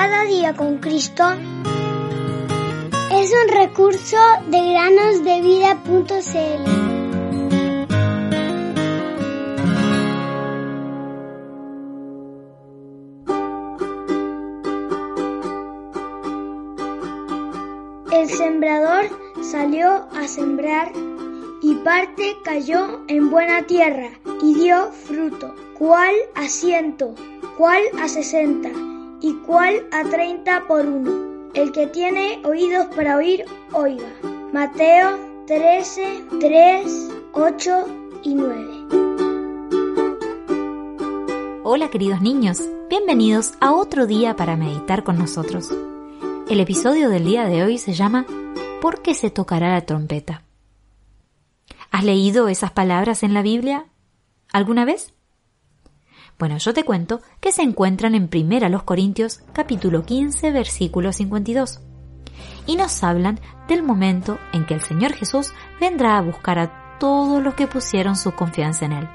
Cada día con Cristo es un recurso de granosdevida.cl. El sembrador salió a sembrar y parte cayó en buena tierra y dio fruto, cual a ciento, cual a sesenta y cual a treinta por uno. El que tiene oídos para oír, oiga. Mateo 13, 3, 8 y 9. Hola queridos niños, bienvenidos a otro día para meditar con nosotros. El episodio del día de hoy se llama ¿Por qué se tocará la trompeta? ¿Has leído esas palabras en la Biblia alguna vez? Bueno, yo te cuento que se encuentran en Primera los Corintios capítulo 15 versículo 52 y nos hablan del momento en que el Señor Jesús vendrá a buscar a todos los que pusieron su confianza en Él.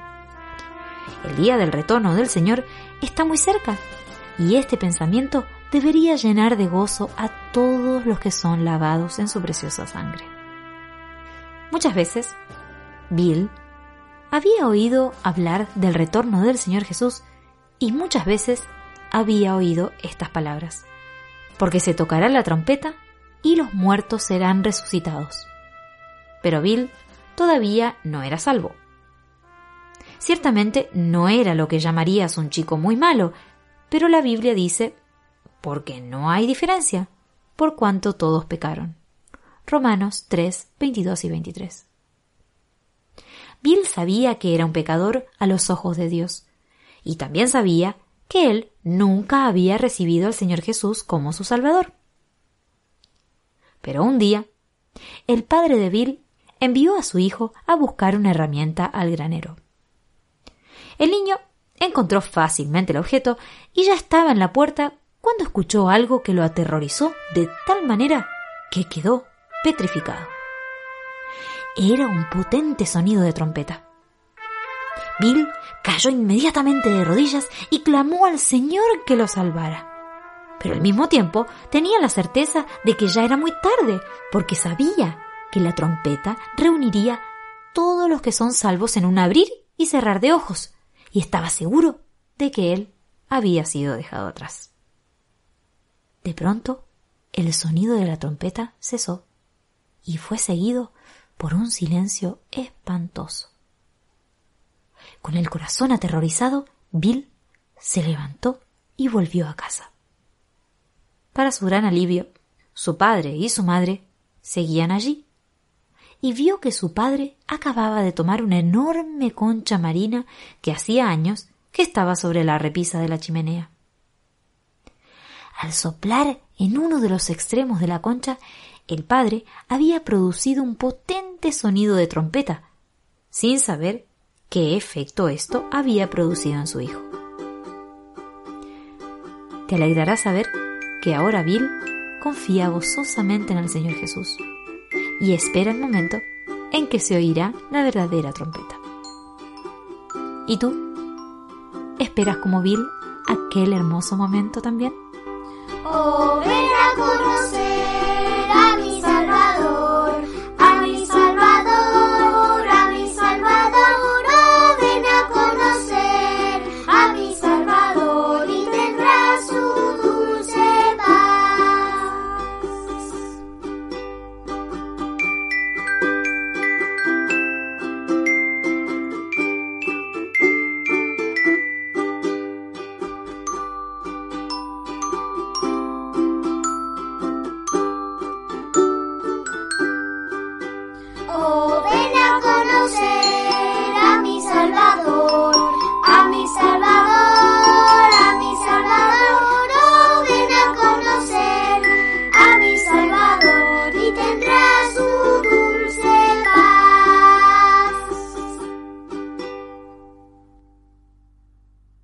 El día del retorno del Señor está muy cerca y este pensamiento debería llenar de gozo a todos los que son lavados en su preciosa sangre. Muchas veces, Bill había oído hablar del retorno del Señor Jesús y muchas veces había oído estas palabras, porque se tocará la trompeta y los muertos serán resucitados. Pero Bill todavía no era salvo. Ciertamente no era lo que llamarías un chico muy malo, pero la Biblia dice, porque no hay diferencia, por cuanto todos pecaron. Romanos 3, 22 y 23. Sabía que era un pecador a los ojos de Dios, y también sabía que él nunca había recibido al Señor Jesús como su Salvador. Pero un día, el padre de Bill envió a su hijo a buscar una herramienta al granero. El niño encontró fácilmente el objeto y ya estaba en la puerta cuando escuchó algo que lo aterrorizó de tal manera que quedó petrificado. Era un potente sonido de trompeta. Bill cayó inmediatamente de rodillas y clamó al Señor que lo salvara. Pero al mismo tiempo tenía la certeza de que ya era muy tarde, porque sabía que la trompeta reuniría todos los que son salvos en un abrir y cerrar de ojos, y estaba seguro de que él había sido dejado atrás. De pronto, el sonido de la trompeta cesó y fue seguido por un silencio espantoso. Con el corazón aterrorizado, Bill se levantó y volvió a casa. Para su gran alivio, su padre y su madre seguían allí, y vio que su padre acababa de tomar una enorme concha marina que hacía años que estaba sobre la repisa de la chimenea. Al soplar en uno de los extremos de la concha, el padre había producido un potente sonido de trompeta, sin saber qué efecto esto había producido en su hijo. Te alegrará saber que ahora Bill confía gozosamente en el Señor Jesús y espera el momento en que se oirá la verdadera trompeta. ¿Y tú? ¿Esperas como Bill aquel hermoso momento también? Oh, ven a conocer.